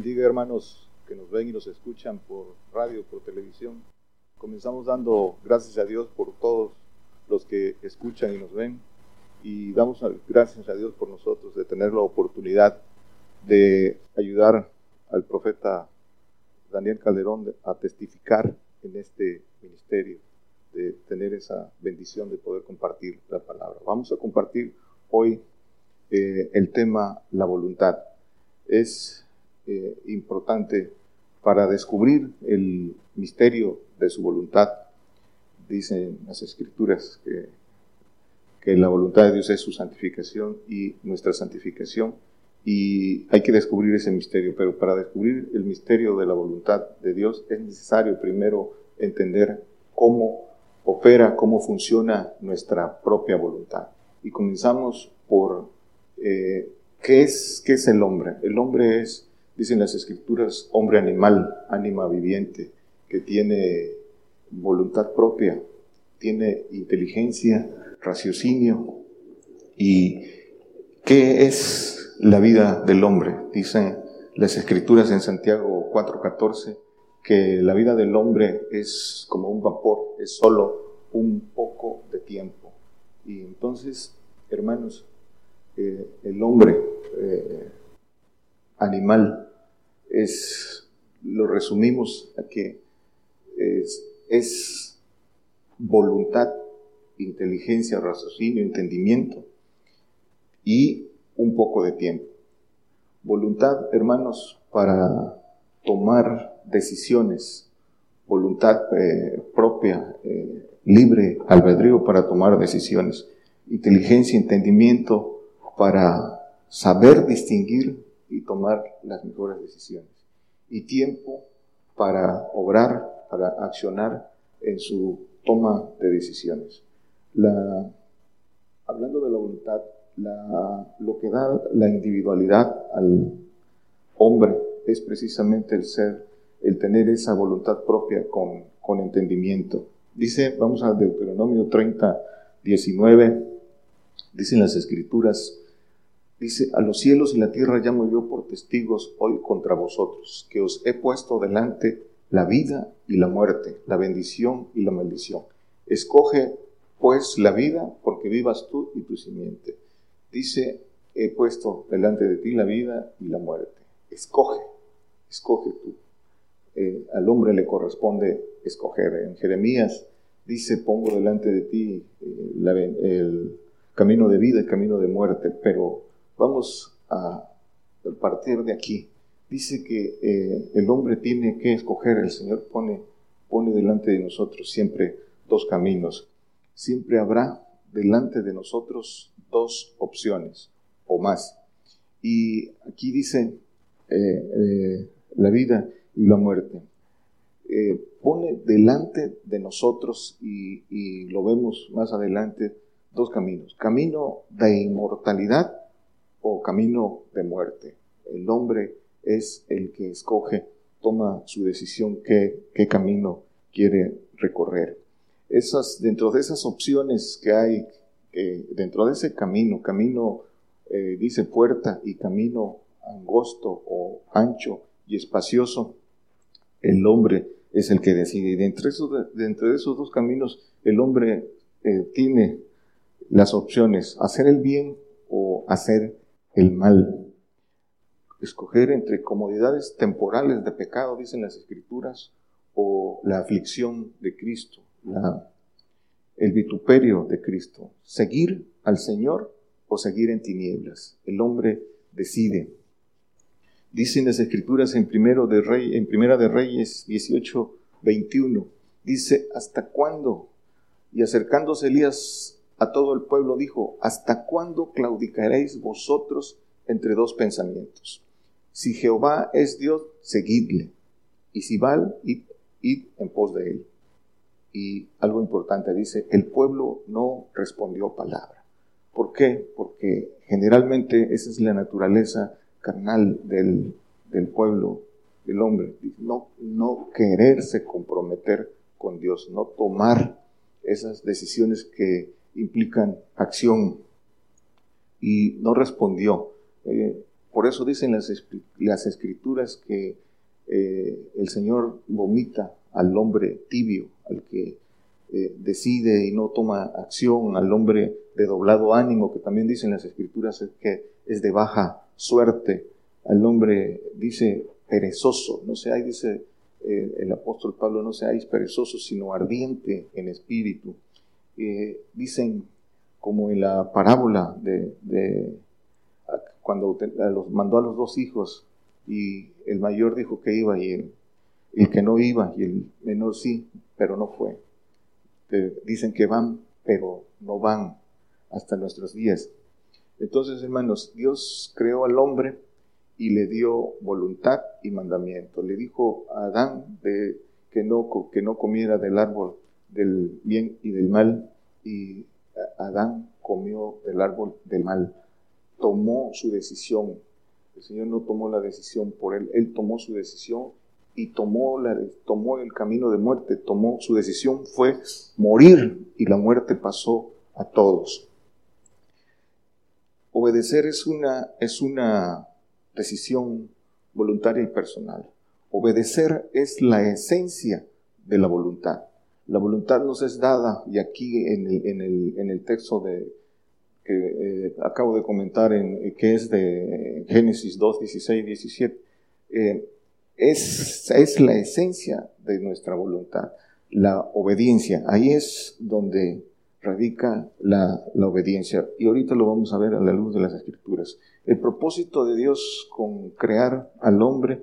Bendiga, hermanos que nos ven y nos escuchan por radio, por televisión. Comenzamos dando gracias a Dios por todos los que escuchan y nos ven. Y damos gracias a Dios por nosotros de tener la oportunidad de ayudar al profeta Daniel Calderón a testificar en este ministerio, de tener esa bendición de poder compartir la palabra. Vamos a compartir hoy eh, el tema la voluntad. Es eh, importante para descubrir el misterio de su voluntad. Dicen las escrituras que, que la voluntad de Dios es su santificación y nuestra santificación y hay que descubrir ese misterio, pero para descubrir el misterio de la voluntad de Dios es necesario primero entender cómo opera, cómo funciona nuestra propia voluntad. Y comenzamos por eh, ¿qué, es, qué es el hombre. El hombre es Dicen las escrituras, hombre animal, ánima viviente, que tiene voluntad propia, tiene inteligencia, raciocinio. ¿Y qué es la vida del hombre? Dicen las escrituras en Santiago 4:14 que la vida del hombre es como un vapor, es solo un poco de tiempo. Y entonces, hermanos, eh, el hombre eh, animal es, lo resumimos a que es, voluntad, inteligencia, raciocinio, entendimiento y un poco de tiempo. Voluntad, hermanos, para tomar decisiones, voluntad eh, propia, eh, libre albedrío para tomar decisiones, inteligencia, entendimiento para saber distinguir y tomar las mejores decisiones. Y tiempo para obrar, para accionar en su toma de decisiones. La, hablando de la voluntad, la, lo que da la individualidad al hombre es precisamente el ser, el tener esa voluntad propia con, con entendimiento. Dice, vamos a Deuteronomio 30, 19, dicen las escrituras, Dice, a los cielos y la tierra llamo yo por testigos hoy contra vosotros, que os he puesto delante la vida y la muerte, la bendición y la maldición. Escoge pues la vida porque vivas tú y tu simiente. Dice, he puesto delante de ti la vida y la muerte. Escoge, escoge tú. Eh, al hombre le corresponde escoger. En Jeremías dice, pongo delante de ti eh, el camino de vida el camino de muerte, pero Vamos a partir de aquí. Dice que eh, el hombre tiene que escoger, el Señor pone, pone delante de nosotros siempre dos caminos. Siempre habrá delante de nosotros dos opciones o más. Y aquí dice eh, eh, la vida y la muerte. pone delante de nosotros, y, y lo vemos más adelante, dos caminos. Camino de inmortalidad o camino de muerte. El hombre es el que escoge, toma su decisión qué, qué camino quiere recorrer. Esas, dentro de esas opciones que hay, dentro de ese camino, camino eh, dice puerta y camino angosto o ancho y espacioso, el hombre es el que decide. Y dentro de esos, de esos dos caminos, el hombre eh, tiene las opciones, hacer el bien o hacer el mal. Escoger entre comodidades temporales de pecado, dicen las escrituras, o la aflicción de Cristo, el vituperio de Cristo. Seguir al Señor o seguir en tinieblas. El hombre decide. Dicen las escrituras en, primero de Rey, en Primera de Reyes 18, 21. Dice, ¿hasta cuándo? Y acercándose Elías a todo el pueblo dijo, ¿hasta cuándo claudicaréis vosotros entre dos pensamientos? Si Jehová es Dios, seguidle, y si Baal, id, id en pos de él. Y algo importante dice, el pueblo no respondió palabra. ¿Por qué? Porque generalmente esa es la naturaleza carnal del, del pueblo, del hombre. No, no quererse comprometer con Dios, no tomar esas decisiones que implican acción. Y no respondió. Eh, por eso dicen las, las escrituras que eh, el Señor vomita al hombre tibio, al que eh, decide y no toma acción, al hombre de doblado ánimo, que también dicen las escrituras que es de baja suerte, al hombre dice perezoso, no seáis, dice el apóstol Pablo, no seáis perezosos, sino ardiente en espíritu. Eh, dicen, como en la parábola de, cuando los mandó a los dos hijos y el mayor dijo que iba y el, el que no iba y el menor sí, pero no fue. dicen que van, pero no van hasta nuestros días. Entonces, hermanos, Dios creó al hombre y le dio voluntad y mandamiento. Le dijo a Adán de, que, no, que no comiera del árbol del bien y del mal, y Adán comió del árbol del mal. Tomó su decisión. El Señor no tomó la decisión por él, él tomó su decisión y tomó, tomó el camino de muerte, tomó su decisión fue morir y la muerte pasó a todos. Obedecer es una, es una decisión voluntaria y personal. Obedecer es la esencia de la voluntad. La voluntad nos es dada, y aquí en el, en el, en el texto de, que eh, acabo de comentar, en, que es de Génesis 2, 16, 17, es, es la esencia de nuestra voluntad, la obediencia. Ahí es donde radica la, la, obediencia. Y ahorita lo vamos a ver a la luz de las escrituras. El propósito de Dios con crear al hombre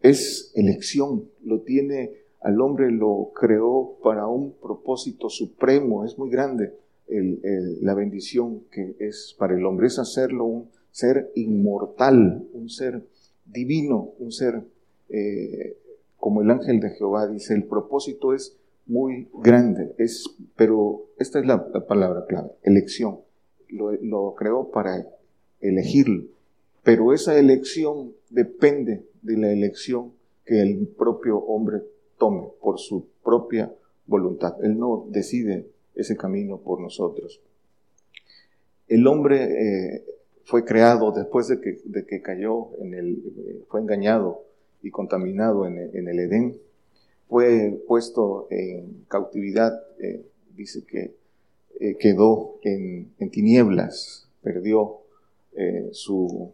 es elección. Lo tiene, al hombre lo creó para un propósito supremo. Es muy grande la bendición que es para el hombre. Es hacerlo un ser inmortal, un ser divino, un ser eh, como el ángel de Jehová dice. El propósito es muy grande, es, pero esta es la, palabra clave, elección. Lo, creó para elegirlo, pero esa elección depende de la elección que el propio hombre por su propia voluntad. Él no decide ese camino por nosotros. El hombre eh, fue creado después de que, cayó en el, eh, fue engañado y contaminado en el Edén fue puesto en cautividad, eh, dice que quedó en, tinieblas, perdió su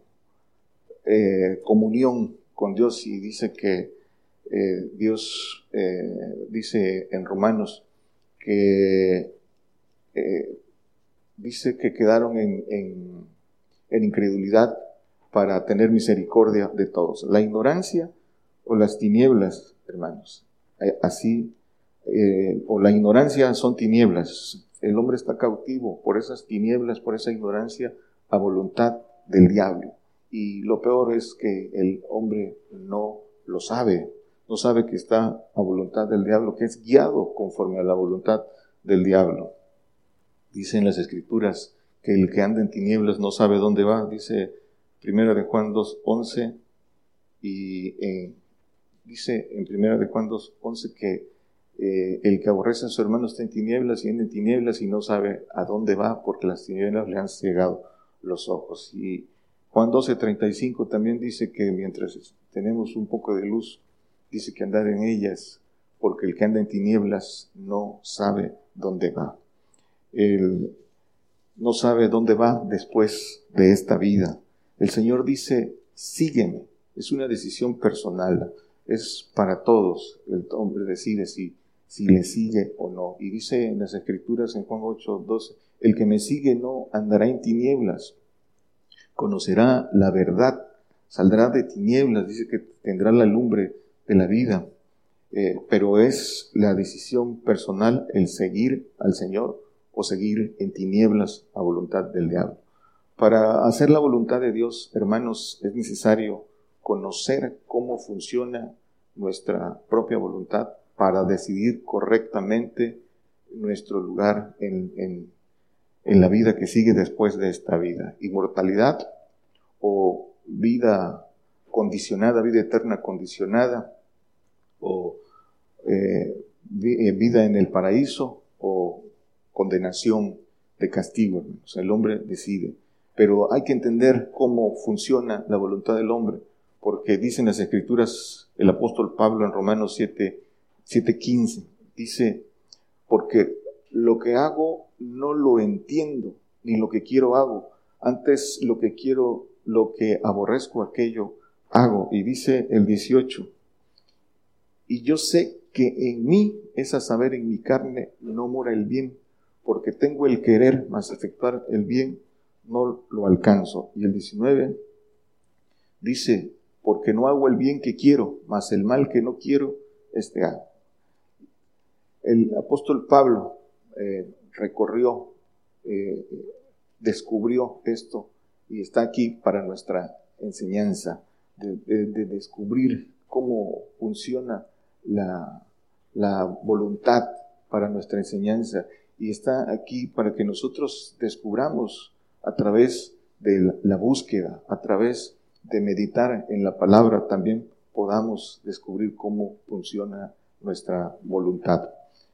comunión con Dios y dice que Dios dice en Romanos que dice que quedaron en, en incredulidad para tener misericordia de todos. La ignorancia o las tinieblas, hermanos, eh, así, eh, o la ignorancia son tinieblas. El hombre está cautivo por esas tinieblas, por esa ignorancia a voluntad del diablo. Y lo peor es que el hombre no lo sabe, no sabe que está a voluntad del diablo, que es guiado conforme a la voluntad del diablo. Dicen las escrituras que el que anda en tinieblas no sabe dónde va, dice primera de Juan 2.11 y en dice en primera de Juan 11 que eh, el que aborrece a su hermano está en tinieblas y anda en tinieblas y no sabe a dónde va porque las tinieblas le han cegado los ojos. Y Juan 12:35 también dice que mientras tenemos un poco de luz, dice que andar en ellas, porque el que anda en tinieblas no sabe dónde va. Él no sabe dónde va después de esta vida. El Señor dice, sígueme. Es una decisión personal es para todos. El hombre decide si, si le sigue o no. Y dice en las Escrituras en Juan 8, 12, el que me sigue no andará en tinieblas, conocerá la verdad, saldrá de tinieblas, dice que tendrá la lumbre de la vida. Eh, pero es la decisión personal el seguir al Señor o seguir en tinieblas a voluntad del diablo. Para hacer la voluntad de Dios, hermanos, es necesario conocer cómo funciona nuestra propia voluntad para decidir correctamente nuestro lugar en, en la vida que sigue después de esta vida. Inmortalidad o vida condicionada, vida eterna condicionada, o eh, eh, vida en el paraíso, o condenación de castigo. el hombre decide. Pero hay que entender cómo funciona la voluntad del hombre, porque dicen las escrituras, el apóstol Pablo en Romanos 7, 7:15, dice, porque lo que hago no lo entiendo, ni lo que quiero hago. Antes lo que quiero, lo que aborrezco, aquello hago. Y dice el 18, y yo sé que en mí, es a saber, en mi carne, no mora el bien, porque tengo el querer, más efectuar el bien, no lo alcanzo. Y el 19 dice, porque no hago el bien que quiero, mas el mal que no quiero, este hago. El apóstol Pablo eh, recorrió, eh, descubrió esto y está aquí para nuestra enseñanza de, descubrir cómo funciona la, voluntad para nuestra enseñanza y está aquí para que nosotros descubramos a través de la búsqueda, a través de meditar en la palabra, también podamos descubrir cómo funciona nuestra voluntad.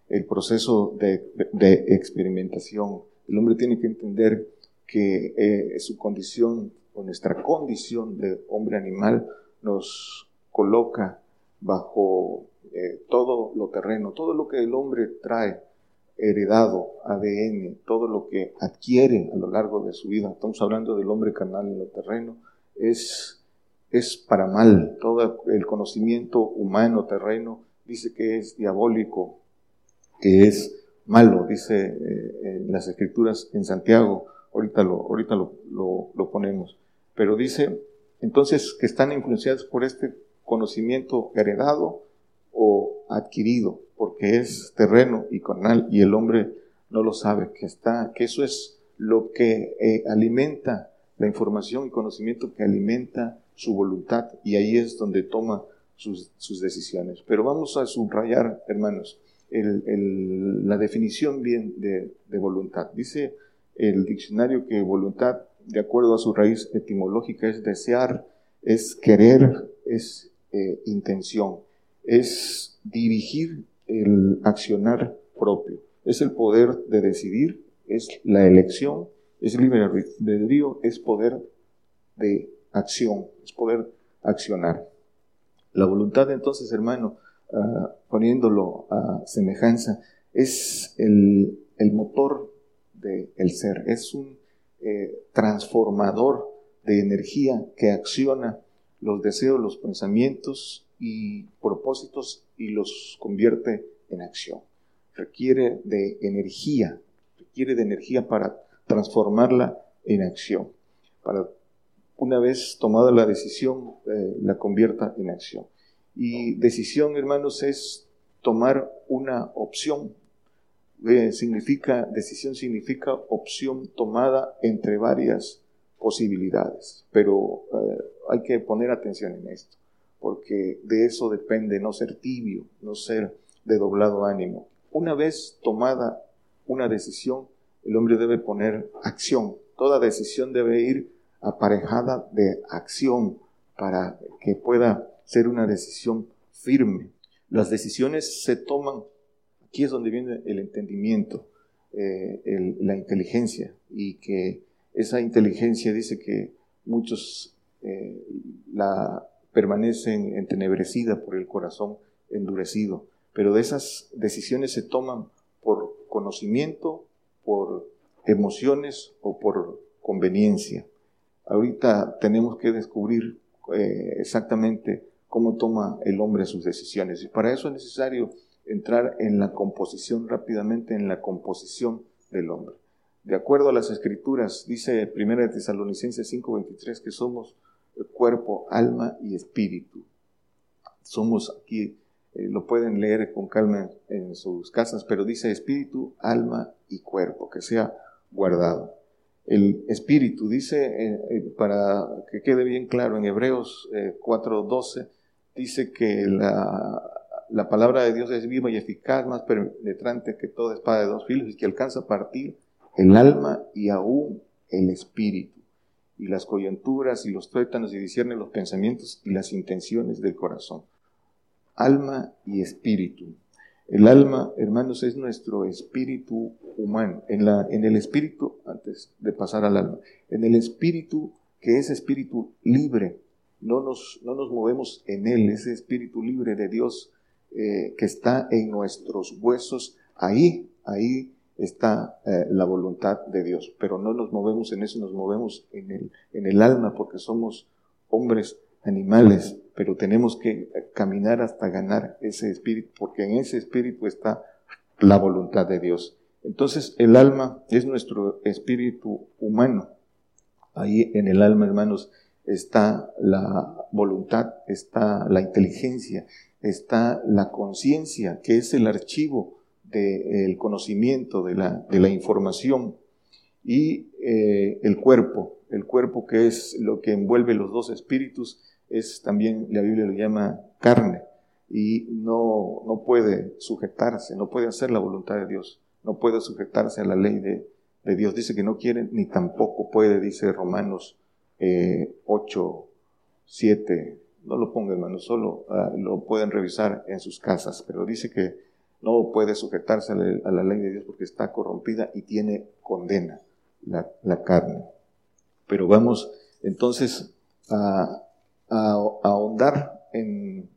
El proceso de, de experimentación, el hombre tiene que entender que eh, su condición o nuestra condición de hombre animal nos coloca bajo eh, todo lo terreno, todo lo que el hombre trae heredado, ADN, todo lo que adquiere a lo largo de su vida, estamos hablando del hombre carnal en lo terreno, es, es para mal. Todo el conocimiento humano terreno dice que es diabólico, que es malo, dice eh, las escrituras en Santiago, ahorita lo, ahorita lo, lo ponemos, pero dice entonces que están influenciados por este conocimiento heredado o adquirido, porque es terreno y carnal y el hombre no lo sabe, que está, que eso es lo que eh, alimenta la información y conocimiento que alimenta su voluntad y ahí es donde toma sus, decisiones. Pero vamos a subrayar, hermanos, la definición bien de, voluntad. Dice el diccionario que voluntad de acuerdo a su raíz etimológica, es desear, es querer, es eh, intención, es dirigir el accionar propio, es el poder de decidir, es la elección, es libre albedrío, es poder de acción, es poder accionar. La voluntad entonces, hermano, ah, poniéndolo a semejanza, es el, el motor del ser, es un eh, transformador de energía que acciona los deseos, los pensamientos y propósitos y los convierte en acción. Requiere de energía, requiere de energía para transformarla en acción, para una vez tomada la decisión, eh, la convierta en acción. Y decisión, hermanos, es tomar una opción, significa, decisión significa opción tomada entre varias posibilidades. Pero eh, hay que poner atención en esto, porque de eso depende no ser tibio, no ser de doblado ánimo. Una vez tomada una decisión, el hombre debe poner acción. Toda decisión debe ir aparejada de acción para que pueda ser una decisión firme. Las decisiones se toman Aquí es donde viene el entendimiento, eh, la inteligencia, y que esa inteligencia dice que muchos eh, la permanecen entenebrecida por el corazón endurecido, pero de esas decisiones se toman por conocimiento, por emociones o por conveniencia. Ahorita tenemos que descubrir eh, exactamente cómo toma el hombre sus decisiones y para eso es necesario entrar en la composición rápidamente, en la composición del hombre. De acuerdo a las escrituras, dice 1 Tesalonicenses 5:23 que somos cuerpo, alma y espíritu. Somos aquí eh, lo pueden leer con calma en, sus casas, pero dice espíritu, alma y cuerpo, que sea guardado. El espíritu, dice, eh, eh, para que quede bien claro, en Hebreos 4:12, dice que la, la, palabra de Dios es viva y eficaz, más penetrante que toda espada de dos filos, y que alcanza a partir el alma y aún el espíritu, y las coyunturas y los tuétanos, y discierne los pensamientos y las intenciones del corazón alma y espíritu. El alma, hermanos, es nuestro espíritu humano. En, la, en el espíritu, antes de pasar al alma, en el espíritu, que es espíritu libre, no nos, no nos movemos en él, ese espíritu libre de Dios eh, que está en nuestros huesos, ahí, ahí está eh, la voluntad de Dios. Pero no nos movemos en eso, nos movemos en el, en el alma porque somos hombres animales, pero tenemos que caminar hasta ganar ese espíritu, porque en ese espíritu está la voluntad de Dios. Entonces el alma es nuestro espíritu humano. Ahí en el alma, hermanos, está la voluntad, está la inteligencia, está la conciencia, que es el archivo del conocimiento, de la, de la información, y eh, el cuerpo, el cuerpo que es lo que envuelve los dos espíritus, es también, la Biblia lo llama carne, y no, no puede sujetarse, no puede hacer la voluntad de Dios, no puede sujetarse a la ley de, Dios. Dice que no quiere ni tampoco puede, dice Romanos 8, eh, 7. No lo ponga, hermano, solo ah, lo pueden revisar en sus casas, pero dice que no puede sujetarse a la, ley de Dios porque está corrompida y tiene condena la, la carne. Pero vamos entonces a, a, ahondar en,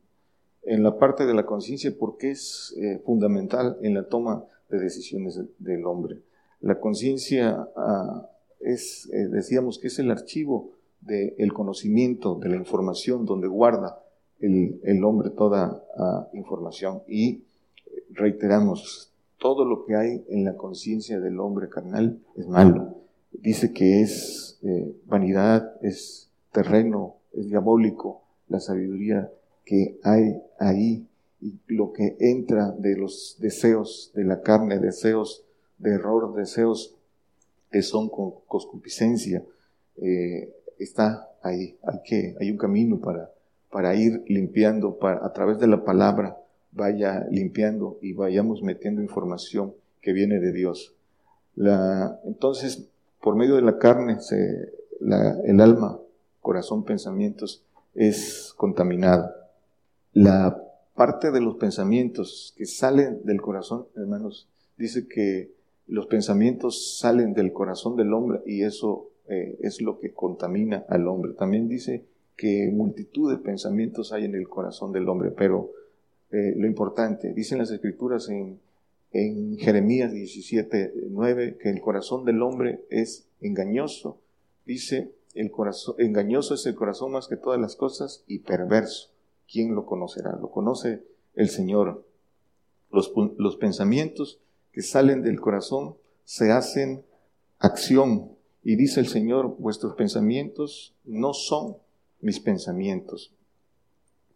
en, la parte de la conciencia porque es eh, fundamental en la toma de decisiones del hombre. La conciencia ah, es, eh, decíamos que es el archivo del conocimiento, de la información, donde guarda el, el hombre toda ah, información. Y reiteramos, todo lo que hay en la conciencia del hombre carnal es malo. Dice que es eh, vanidad, es terreno, es diabólico la sabiduría que hay ahí y lo que entra de los deseos de la carne, deseos de error, deseos que son con concupiscencia, eh, está ahí. Hay, que, hay un camino para, para ir limpiando, para, a través de la palabra, vaya limpiando y vayamos metiendo información que viene de Dios. Entonces, por medio de la carne, el alma corazón, pensamientos, es contaminado. La parte de los pensamientos que salen del corazón, hermanos, dice que los pensamientos salen del corazón del hombre y eso eh, es lo que contamina al hombre. También dice que multitud de pensamientos hay en el corazón del hombre, pero eh, lo importante, dicen las escrituras en, Jeremías 17, 9, que el corazón del hombre es engañoso, dice el corazón, engañoso es el corazón más que todas las cosas y perverso. ¿Quién lo conocerá? Lo conoce el Señor. Los, los pensamientos que salen del corazón se hacen acción. Y dice el Señor, vuestros pensamientos no son mis pensamientos,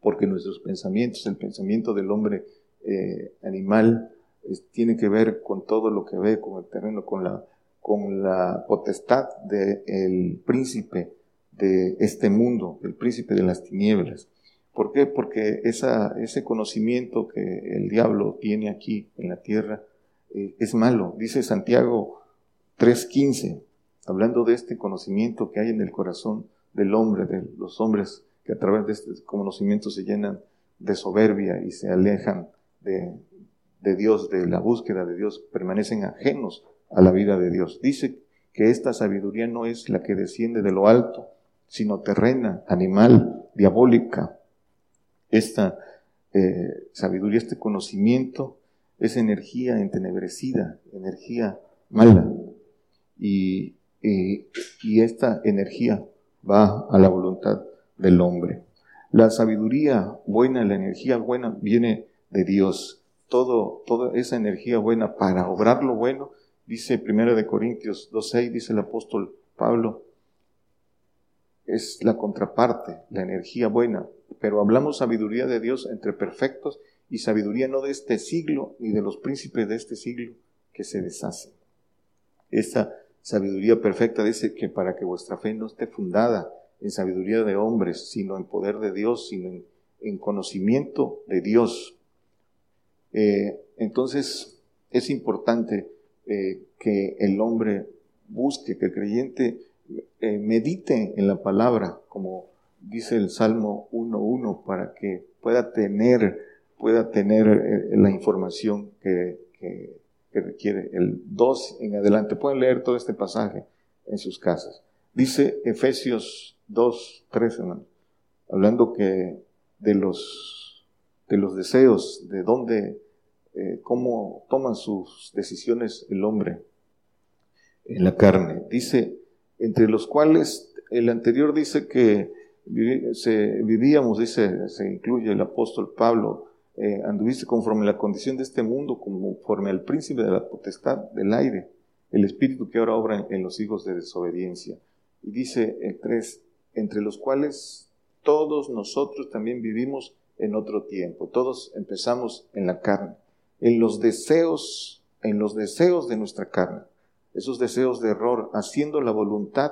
porque nuestros pensamientos, el pensamiento del hombre eh, animal, tiene que ver con todo lo que ve, con el terreno, con la con la potestad del príncipe de este mundo, el príncipe de las tinieblas. ¿Por qué? Porque ese conocimiento que el diablo tiene aquí en la tierra eh, es malo. Dice Santiago 3.15, hablando de este conocimiento que hay en el corazón del hombre, de los hombres que a través de este conocimiento se llenan de soberbia y se alejan de, de Dios, de la búsqueda de Dios, permanecen ajenos a la vida de Dios. Dice que esta sabiduría no es la que desciende de lo alto, sino terrena, animal, diabólica. Esta eh, sabiduría, este conocimiento, es energía entenebrecida, energía mala. Y, y esta energía va a la voluntad del hombre. La sabiduría buena, la energía buena viene de Dios. Todo, toda esa energía buena para obrar lo bueno Dice 1 de Corintios 2.6, dice el apóstol Pablo, es la contraparte, la energía buena pero hablamos sabiduría de Dios entre perfectos y sabiduría no de este siglo ni de los príncipes de este siglo que se deshacen. Esta sabiduría perfecta dice que para que vuestra fe no esté fundada en sabiduría de hombres, sino en poder de Dios, sino en, conocimiento de Dios. Eh, entonces es importante eh, que el hombre busque, que el creyente eh, medite en la palabra, como dice el Salmo 1.1, para que pueda tener, pueda tener la información que, requiere. El 2 en adelante, pueden leer todo este pasaje en sus casas. Dice Efesios 2, 13, hablando que de los, de los deseos, de dónde, eh, cómo toman sus decisiones el hombre en la carne. Dice, entre los cuales el anterior dice que se, vivíamos, dice, se incluye el apóstol Pablo, eh, anduviste conforme a la condición de este mundo, conforme al príncipe de la potestad del aire, el espíritu que ahora obra en, los hijos de desobediencia. Y dice el 3, entre los cuales todos nosotros también vivimos en otro tiempo, todos empezamos en la carne, en los deseos, en los deseos de nuestra carne, esos deseos de error, haciendo la voluntad,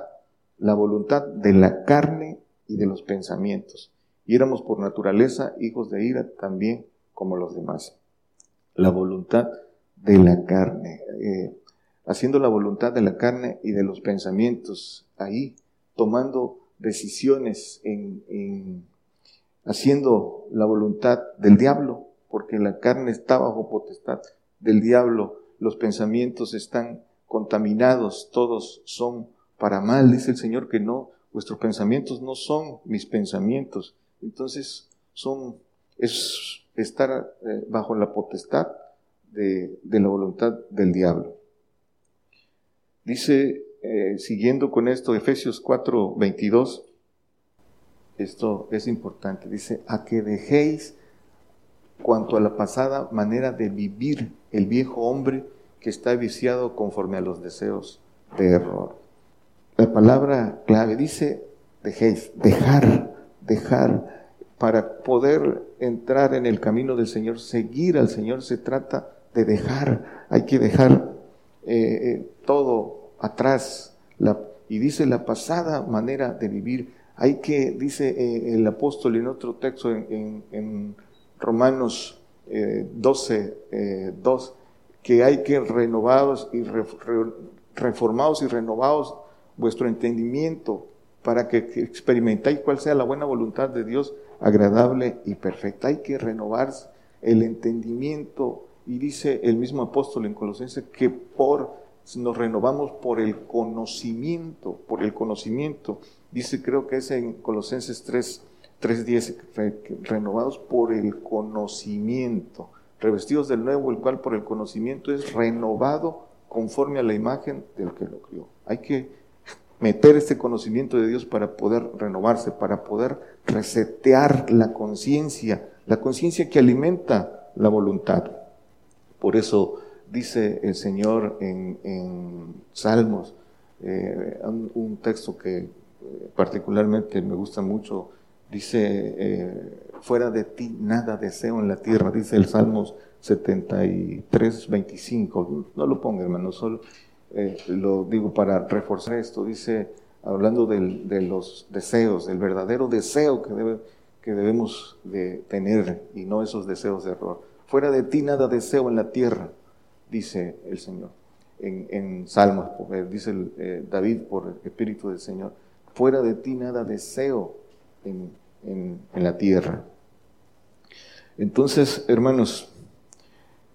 la voluntad de la carne y de los pensamientos. Y éramos por naturaleza hijos de ira también como los demás. La voluntad de la carne, eh, haciendo la voluntad de la carne y de los pensamientos, ahí tomando decisiones en, haciendo la voluntad del diablo, porque la carne está bajo potestad del diablo, los pensamientos están contaminados, todos son para mal, dice el Señor que no vuestros pensamientos no son mis pensamientos. Entonces, son, es estar eh, bajo la potestad de, la voluntad del diablo. Dice, eh, siguiendo con esto, Efesios 4, 22, esto es importante, dice, a que dejéis cuanto a la pasada manera de vivir el viejo hombre que está viciado conforme a los deseos de error la palabra clave dice dejéis, dejar, dejar, para poder entrar en el camino del Señor, seguir al Señor, se trata de dejar, hay que dejar eh, eh, todo atrás. Y dice la pasada manera de vivir, hay que, dice eh, el apóstol en otro texto en, Romanos 12, 2, que hay que renovados y reformados y renovados vuestro entendimiento para que experimentéis cuál sea la buena voluntad de Dios, agradable y perfecta. Hay que renovar el entendimiento y dice el mismo apóstol en Colosenses que por nos renovamos por el conocimiento, por el conocimiento. Dice, creo que es en Colosenses 3, 3.10, renovados por el conocimiento, revestidos del nuevo, el cual por el conocimiento es renovado conforme a la imagen del que lo crió. Hay que meter este conocimiento de Dios para poder renovarse, para poder resetear la conciencia, la conciencia que alimenta la voluntad. Por eso dice el Señor en, Salmos, eh, un, texto que eh, particularmente me gusta mucho, dice, eh, fuera de ti nada deseo en la tierra, dice el Salmos 73, 25, no lo ponga hermano, solo lo digo para reforzar esto, dice, hablando de los deseos, del verdadero deseo que, que debemos de tener y no esos deseos de error. Fuera de ti nada deseo en la tierra, dice el Señor. En, Salmos, dice eh, David por el Espíritu del Señor, fuera de ti nada deseo en, en la tierra. Entonces, hermanos,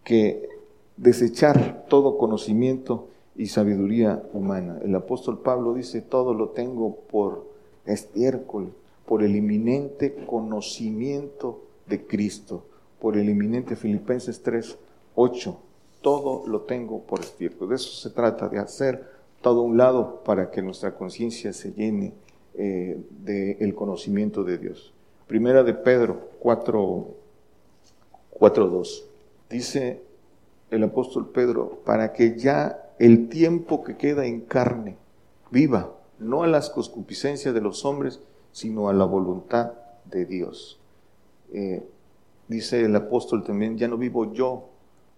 que desechar todo conocimiento y sabiduría humana. El apóstol Pablo dice, todo lo tengo por estiércol, por el inminente conocimiento de Cristo, por el inminente Filipenses 3, 8. Todo lo tengo por estiércol. De eso se trata, de hacer todo un lado para que nuestra conciencia se llene eh, del conocimiento de Dios. Primera de Pedro 4, 4, 2. Dice el apóstol Pedro, para que ya el tiempo que queda en carne, viva, no a las concupiscencias de los hombres, sino a la voluntad de Dios. Eh, dice el apóstol también, ya no vivo yo,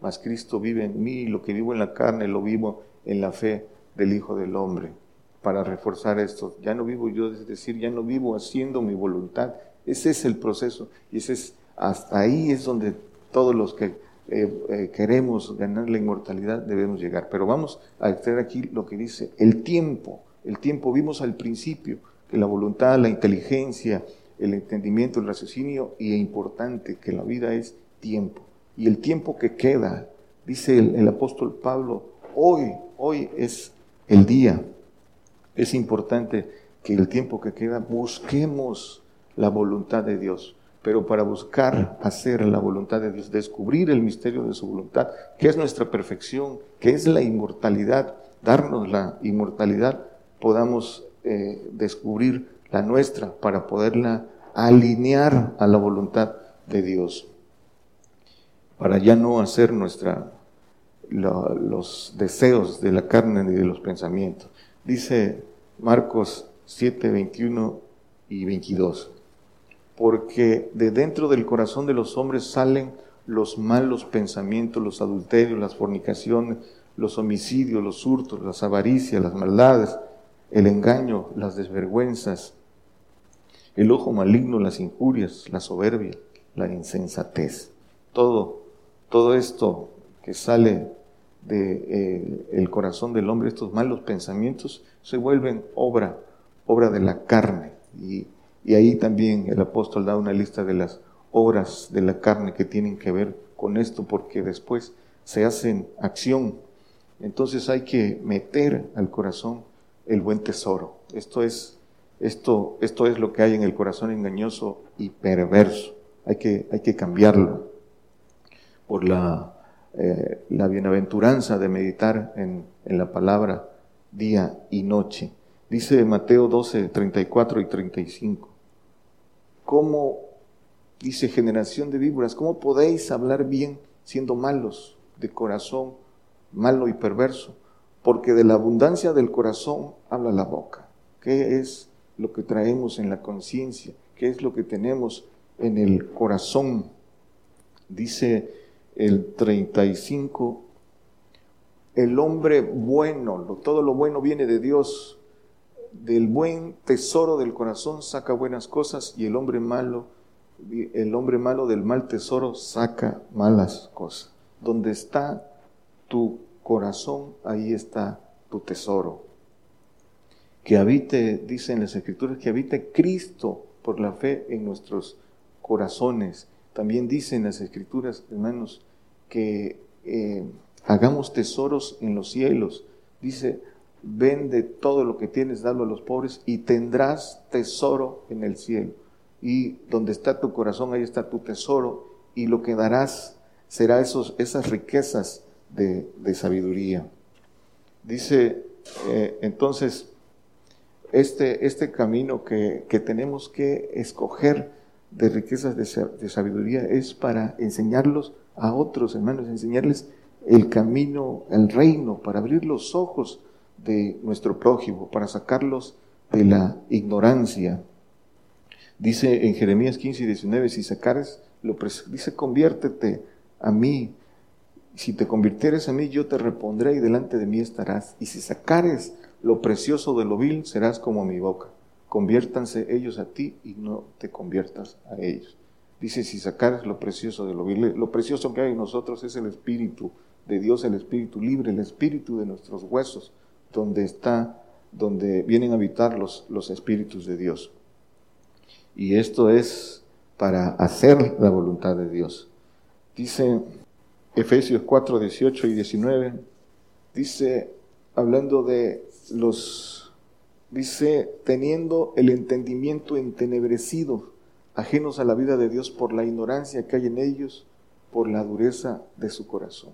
mas Cristo vive en mí, lo que vivo en la carne lo vivo en la fe del Hijo del Hombre. Para reforzar esto, ya no vivo yo, es decir, ya no vivo haciendo mi voluntad. Ese es el proceso y ese es, hasta ahí es donde todos los que eh, eh, queremos ganar la inmortalidad debemos llegar. Pero vamos a extraer aquí lo que dice el tiempo. El tiempo, vimos al principio que la voluntad, la inteligencia, el entendimiento, el raciocinio y es importante que la vida es tiempo. Y el tiempo que queda, dice el, apóstol Pablo, hoy, hoy es el día. Es importante que el tiempo que queda busquemos la voluntad de Dios. Pero para buscar hacer la voluntad de Dios, descubrir el misterio de su voluntad, que es nuestra perfección, que es la inmortalidad, darnos la inmortalidad, podamos eh, descubrir la nuestra para poderla alinear a la voluntad de Dios, para ya no hacer nuestra, los deseos de la carne ni de los pensamientos. Dice Marcos 7, 21 y 22, porque de dentro del corazón de los hombres salen los malos pensamientos, los adulterios, las fornicaciones, los homicidios, los hurtos, las avaricias, las maldades, el engaño, las desvergüenzas, el ojo maligno, las injurias, la soberbia, la insensatez. Todo, todo esto que sale del de, eh, corazón del hombre, estos malos pensamientos, se vuelven obra, obra de la carne. Y, y ahí también el apóstol da una lista de las obras de la carne que tienen que ver con esto, porque después se hacen acción. Entonces hay que meter al corazón el buen tesoro. Esto es, esto, esto es lo que hay en el corazón engañoso y perverso. Hay que, hay que cambiarlo por la, eh, la bienaventuranza de meditar en, en, la palabra día y noche. Dice Mateo 12, 34 y 35. ¿Cómo, dice generación de víboras, cómo podéis hablar bien siendo malos de corazón, malo y perverso? porque de la abundancia del corazón habla la boca. ¿Qué es lo que traemos en la conciencia? ¿Qué es lo que tenemos en el corazón? Dice el 35, el hombre bueno, todo lo bueno viene de Dios, del buen tesoro del corazón saca buenas cosas y el hombre malo, el hombre malo del mal tesoro saca malas cosas. Donde está tu corazón, ahí está tu tesoro. Que habite, dicen las escrituras, que habite Cristo por la fe en nuestros corazones. También dicen las escrituras, hermanos, que eh, hagamos tesoros en los cielos. Dice, vende todo lo que tienes, dalo a los pobres y tendrás tesoro en el cielo. Y donde está tu corazón, ahí está tu tesoro. Y lo que darás será esos, esas riquezas de, sabiduría. Dice eh, entonces, este, este camino que, tenemos que escoger de riquezas de, sabiduría es para enseñarlos a otros hermanos, enseñarles el camino, el reino, para abrir los ojos de nuestro prójimo, para sacarlos de la ignorancia. Dice en Jeremías 15 y 19, si sacares, lo dice, conviértete a mí si te convirtieres a mí, yo te repondré y delante de mí estarás. Y si sacares lo precioso de lo vil, serás como mi boca. Conviértanse ellos a ti y no te conviertas a ellos. Dice, si sacares lo precioso de lo vil, lo precioso que hay en nosotros es el Espíritu de Dios, el Espíritu libre, el Espíritu de nuestros huesos, donde está, donde vienen a habitar los, los Espíritus de Dios. Y esto es para hacer la voluntad de Dios. Dice Efesios 4, 18 y 19, dice, hablando de los, dice, teniendo el entendimiento entenebrecido, ajenos a la vida de Dios por la ignorancia que hay en ellos, por la dureza de su corazón.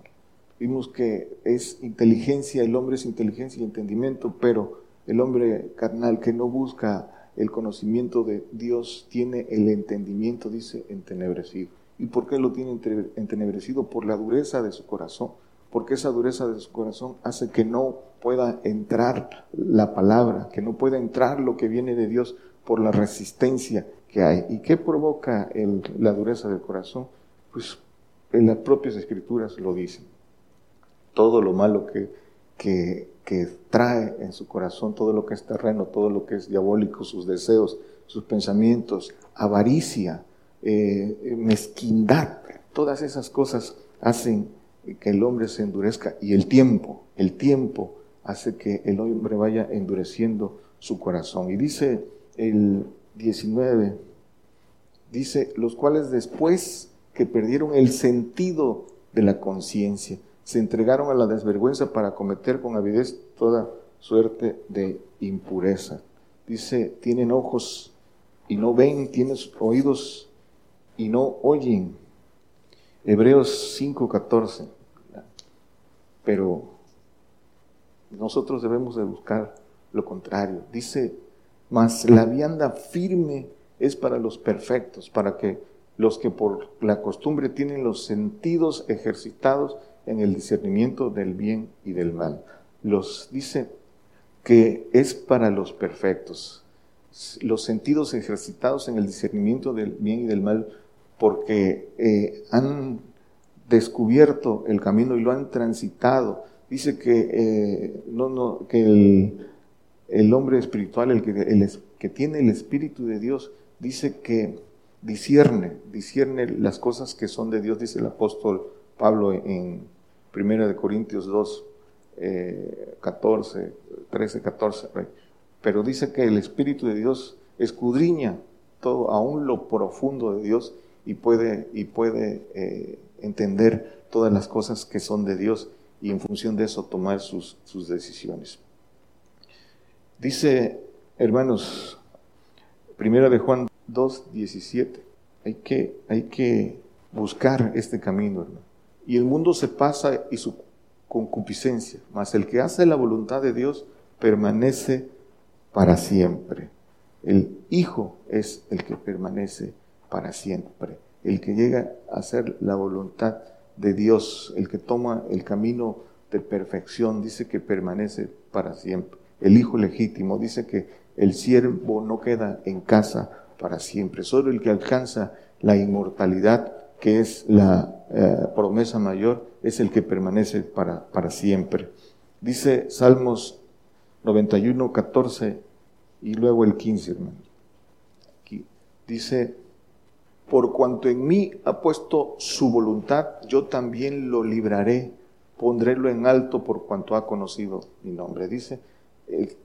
Vimos que es inteligencia, el hombre es inteligencia y entendimiento, pero el hombre carnal que no busca el conocimiento de Dios tiene el entendimiento, dice, entenebrecido. ¿Y por qué lo tiene entenebrecido? Por la dureza de su corazón. Porque esa dureza de su corazón hace que no pueda entrar la palabra, que no pueda entrar lo que viene de Dios por la resistencia que hay. ¿Y qué provoca la dureza del corazón? Pues en las propias escrituras lo dicen. Todo lo malo que, que, trae en su corazón, todo lo que es terreno, todo lo que es diabólico, sus deseos, sus pensamientos, avaricia, eh, mezquindad, todas esas cosas hacen que el hombre se endurezca y el tiempo, el tiempo hace que el hombre vaya endureciendo su corazón. Y dice el 19, dice, los cuales después que perdieron el sentido de la conciencia, se entregaron a la desvergüenza para cometer con avidez toda suerte de impureza. Dice, tienen ojos y no ven, tienen oídos y no oyen. Hebreos 5:14. Pero nosotros debemos de buscar lo contrario. Dice, mas la vianda firme es para los perfectos, para que los que por la costumbre tienen los sentidos ejercitados en el discernimiento del bien y del mal. Los dice que es para los perfectos, los sentidos ejercitados en el discernimiento del bien y del mal, porque eh, han descubierto el camino y lo han transitado. Dice que, eh, no, no, que el, el hombre espiritual, el que, tiene el Espíritu de Dios, dice que discierne, las cosas que son de Dios, dice el apóstol Pablo en 1 Corintios 2, 14, 13, 14. Pero dice que el Espíritu de Dios escudriña todo, aún lo profundo de Dios, y puede, y puede eh, entender todas las cosas que son de Dios y en función de eso tomar sus decisiones. Dice, hermanos, primera de Juan 2, 17, hay que, hay que buscar este camino, hermano. Y el mundo se pasa y su concupiscencia, mas el que hace la voluntad de Dios permanece para siempre. El Hijo es el que permanece para siempre. El que llega a hacer la voluntad de Dios, el que toma el camino de perfección, dice que permanece para siempre el hijo legítimo. Dice que el siervo no queda en casa para siempre, solo el que alcanza la inmortalidad, que es la eh, promesa mayor, es el que permanece para, para siempre. Dice Salmos 91, 14 y luego el 15, hermano. Aquí dice, por cuanto en mí ha puesto su voluntad, yo también lo libraré, pondrélo en alto por cuanto ha conocido mi nombre. Dice,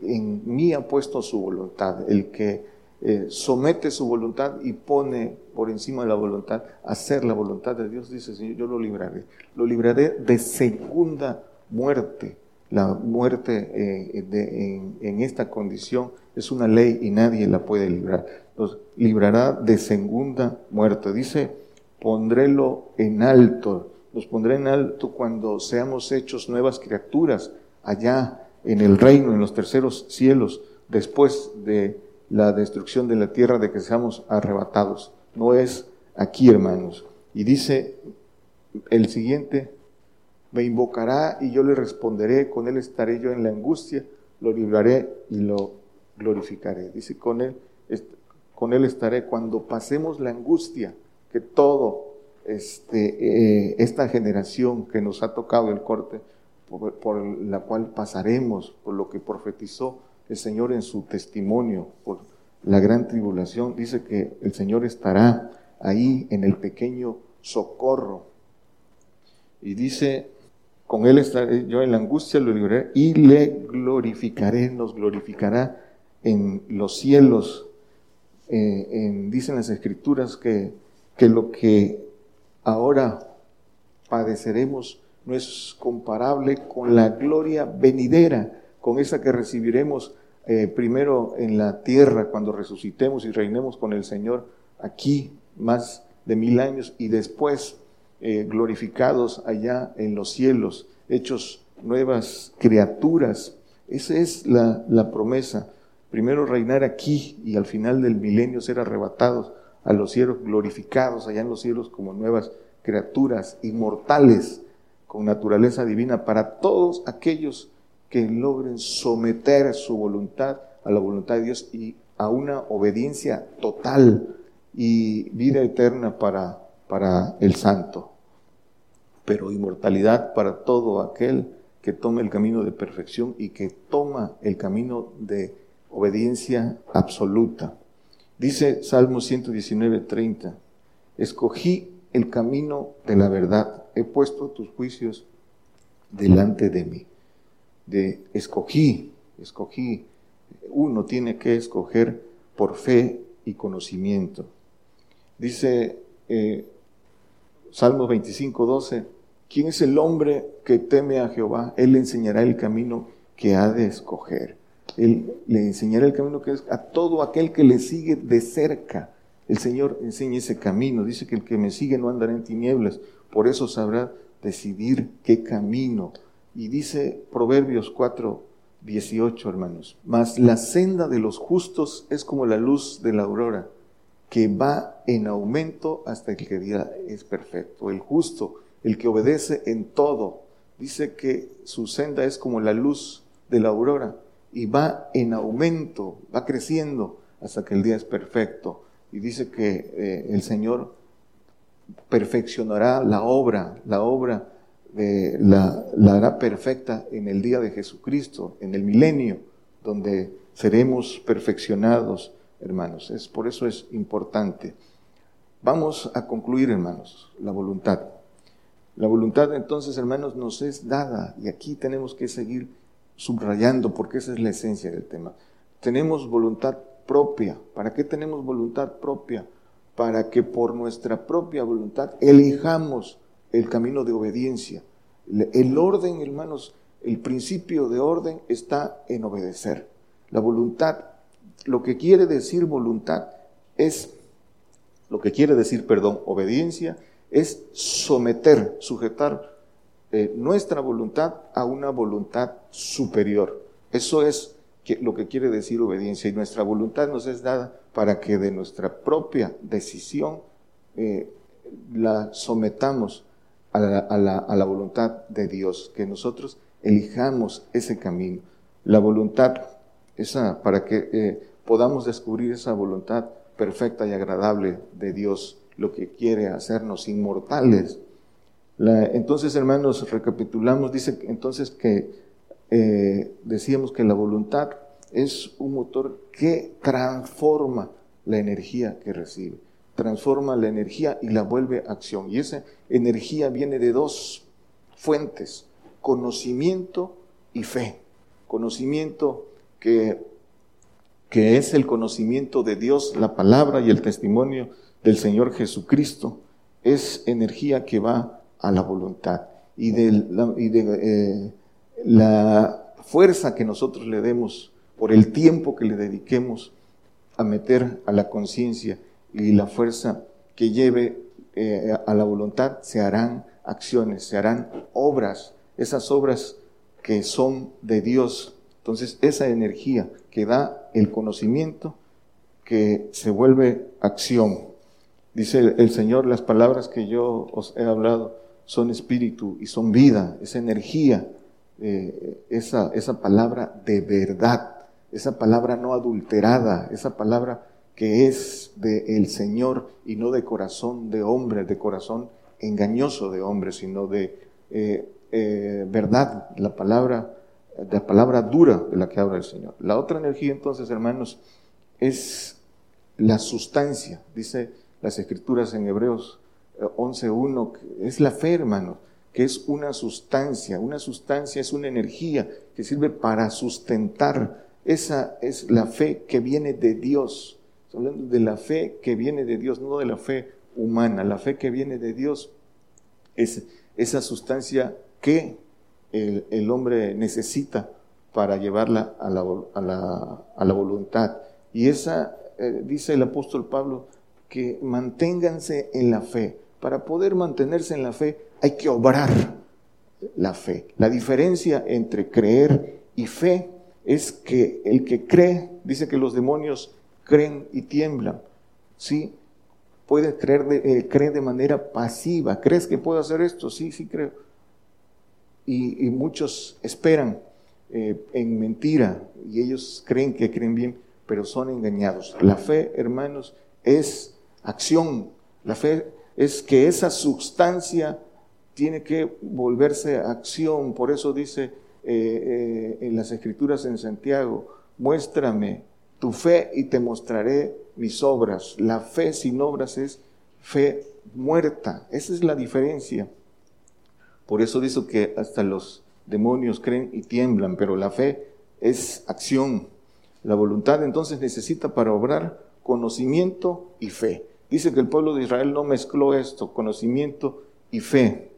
en mí ha puesto su voluntad, el que eh, somete su voluntad y pone por encima de la voluntad, hacer la voluntad de Dios, dice Señor, yo lo libraré. Lo libraré de segunda muerte. La muerte eh, en, esta condición es una ley y nadie la puede librar. Los librará de segunda muerte. Dice, pondrélo en alto. Los pondré en alto cuando seamos hechos nuevas criaturas allá en el reino, en los terceros cielos, después de la destrucción de la tierra, de que seamos arrebatados. No es aquí, hermanos. Y dice el siguiente, me invocará y yo le responderé, con él estaré yo en la angustia, lo libraré y lo glorificaré. Dice, con él, con él estaré cuando pasemos la angustia, que todo este, eh, esta generación que nos ha tocado el corte, por, la cual pasaremos, por lo que profetizó el Señor en su testimonio, por la gran tribulación, dice que el Señor estará ahí en el pequeño socorro. Y dice, con Él estaré yo en la angustia, lo libraré y le glorificaré, nos glorificará en los cielos. Eh, dicen las escrituras que, que lo que ahora padeceremos no es comparable con la gloria venidera, con esa que recibiremos eh, primero en la tierra cuando resucitemos y reinemos con el Señor aquí más de mil años y después eh, glorificados allá en los cielos, hechos nuevas criaturas. Esa es la, la promesa. Primero reinar aquí y al final del milenio ser arrebatados a los cielos, glorificados allá en los cielos como nuevas criaturas inmortales con naturaleza divina para todos aquellos que logren someter su voluntad a la voluntad de Dios y a una obediencia total y vida eterna para, para el santo, pero inmortalidad para todo aquel que toma el camino de perfección y que toma el camino de obediencia absoluta. Dice Salmo 119, 30, escogí el camino de la verdad, he puesto tus juicios delante de mí. De escogí, escogí, uno tiene que escoger por fe y conocimiento. Dice eh, Salmo 25, 12, ¿quién es el hombre que teme a Jehová? Él le enseñará el camino que ha de escoger. Él le enseñará el camino que es a todo aquel que le sigue de cerca. El Señor enseña ese camino. Dice que el que me sigue no andará en tinieblas. Por eso sabrá decidir qué camino. Y dice Proverbios 4, 18, hermanos. Mas la senda de los justos es como la luz de la aurora, que va en aumento hasta que el día es perfecto. El justo, el que obedece en todo, dice que su senda es como la luz de la aurora y va en aumento, va creciendo hasta que el día es perfecto. Y dice que eh, el Señor perfeccionará la obra, la obra de la, la hará perfecta en el día de Jesucristo, en el milenio, donde seremos perfeccionados, hermanos. Es, por eso es importante. Vamos a concluir, hermanos, la voluntad. La voluntad entonces, hermanos, nos es dada y aquí tenemos que seguir subrayando, porque esa es la esencia del tema. Tenemos voluntad propia. ¿Para qué tenemos voluntad propia? Para que por nuestra propia voluntad elijamos el camino de obediencia. El orden, hermanos, el principio de orden está en obedecer. La voluntad, lo que quiere decir voluntad es, lo que quiere decir, perdón, obediencia, es someter, sujetar eh, nuestra voluntad a una voluntad superior. Eso es lo que quiere decir obediencia. Y nuestra voluntad nos es dada para que de nuestra propia decisión eh, la sometamos a la, voluntad de Dios, que nosotros elijamos ese camino. La voluntad, esa, para que eh, podamos descubrir esa voluntad perfecta y agradable de Dios, lo que quiere hacernos inmortales entonces, hermanos, recapitulamos, dice entonces que eh, decíamos que la voluntad es un motor que transforma la energía que recibe, transforma la energía y la vuelve acción. Y esa energía viene de dos fuentes, conocimiento y fe. Conocimiento que, que es el conocimiento de Dios, la palabra y el testimonio del Señor Jesucristo, es energía que va a la voluntad y de, la, eh, la fuerza que nosotros le demos por el tiempo que le dediquemos a meter a la conciencia y la fuerza que lleve eh, a la voluntad, se harán acciones, se harán obras, esas obras que son de Dios. Entonces, esa energía que da el conocimiento, que se vuelve acción. Dice el, el Señor, las palabras que yo os he hablado son espíritu y son vida, esa energía, eh, esa, esa palabra de verdad, esa palabra no adulterada, esa palabra que es del el Señor y no de corazón de hombre, de corazón engañoso de hombre, sino de eh, eh, verdad, la palabra, la palabra dura de la que habla el Señor. La otra energía entonces, hermanos, es la sustancia, dice las escrituras en Hebreos 11.1, es la fe, hermano, que es una sustancia. Una sustancia es una energía que sirve para sustentar. Esa es la fe que viene de Dios. Estamos hablando de la fe que viene de Dios, no de la fe humana. La fe que viene de Dios es esa sustancia que el, hombre necesita para llevarla a la, voluntad. Y esa, eh, dice el apóstol Pablo, que manténganse en la fe para poder mantenerse en la fe hay que obrar la fe. La diferencia entre creer y fe es que el que cree, dice que los demonios creen y tiemblan. ¿Sí? Puede creer de, eh, de manera pasiva. ¿Crees que puedo hacer esto? Sí, sí creo. Y, muchos esperan eh, en mentira y ellos creen que creen bien, pero son engañados. La fe, hermanos, es acción. La fe es que esa sustancia tiene que volverse acción. Por eso dice eh, eh, en las escrituras en Santiago, muéstrame tu fe y te mostraré mis obras. La fe sin obras es fe muerta. Esa es la diferencia. Por eso dice que hasta los demonios creen y tiemblan, pero la fe es acción. La voluntad entonces necesita para obrar conocimiento y fe. Dice que el pueblo de Israel no mezcló esto, conocimiento y fe.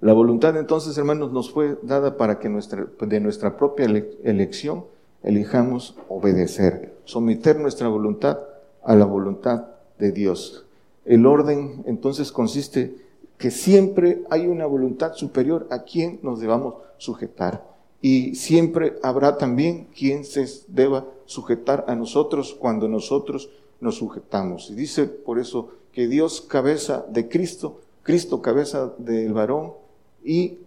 La voluntad entonces, hermanos, nos fue dada para que de nuestra propia elección elijamos obedecer, someter nuestra voluntad a la voluntad de Dios. El orden entonces consiste que siempre hay una voluntad superior a quien nos debamos sujetar. Y siempre habrá también quien se deba sujetar a nosotros cuando nosotros nos sujetamos. Y dice por eso que Dios cabeza de Cristo, Cristo cabeza del varón y,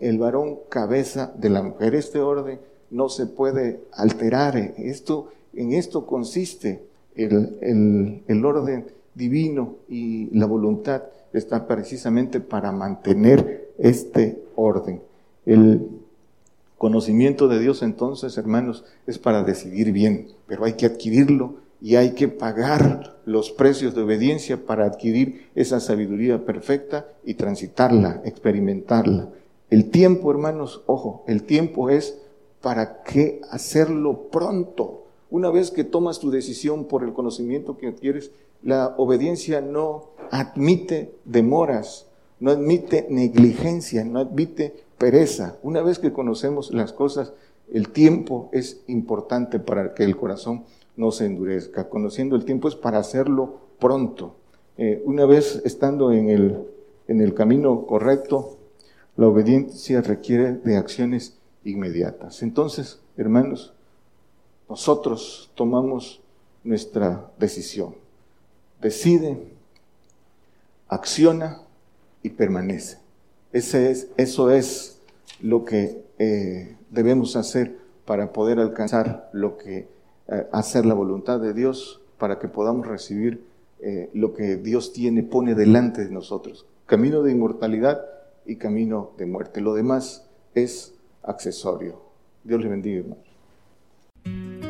el varón cabeza de la mujer. Este orden no se puede alterar. Esto, en esto consiste el, el orden divino y la voluntad está precisamente para mantener este orden. El conocimiento de Dios entonces, hermanos, es para decidir bien, pero hay que adquirirlo y hay que pagar los precios de obediencia para adquirir esa sabiduría perfecta y transitarla, experimentarla. El tiempo, hermanos, ojo, el tiempo es para qué hacerlo pronto. Una vez que tomas tu decisión por el conocimiento que adquieres, la obediencia no admite demoras, no admite negligencia, no admite pereza. Una vez que conocemos las cosas, el tiempo es importante para que el corazón no se endurezca. Conociendo el tiempo es para hacerlo pronto. Eh, una vez estando en el, en el camino correcto, la obediencia requiere de acciones inmediatas. Entonces, hermanos, nosotros tomamos nuestra decisión. Decide, acciona y permanece. Ese es, eso es lo que eh, debemos hacer para poder alcanzar lo que eh, hacer la voluntad de Dios para que podamos recibir eh, lo que Dios tiene, pone delante de nosotros. Camino de inmortalidad y camino de muerte. Lo demás es accesorio. Dios le bendiga, hermanos.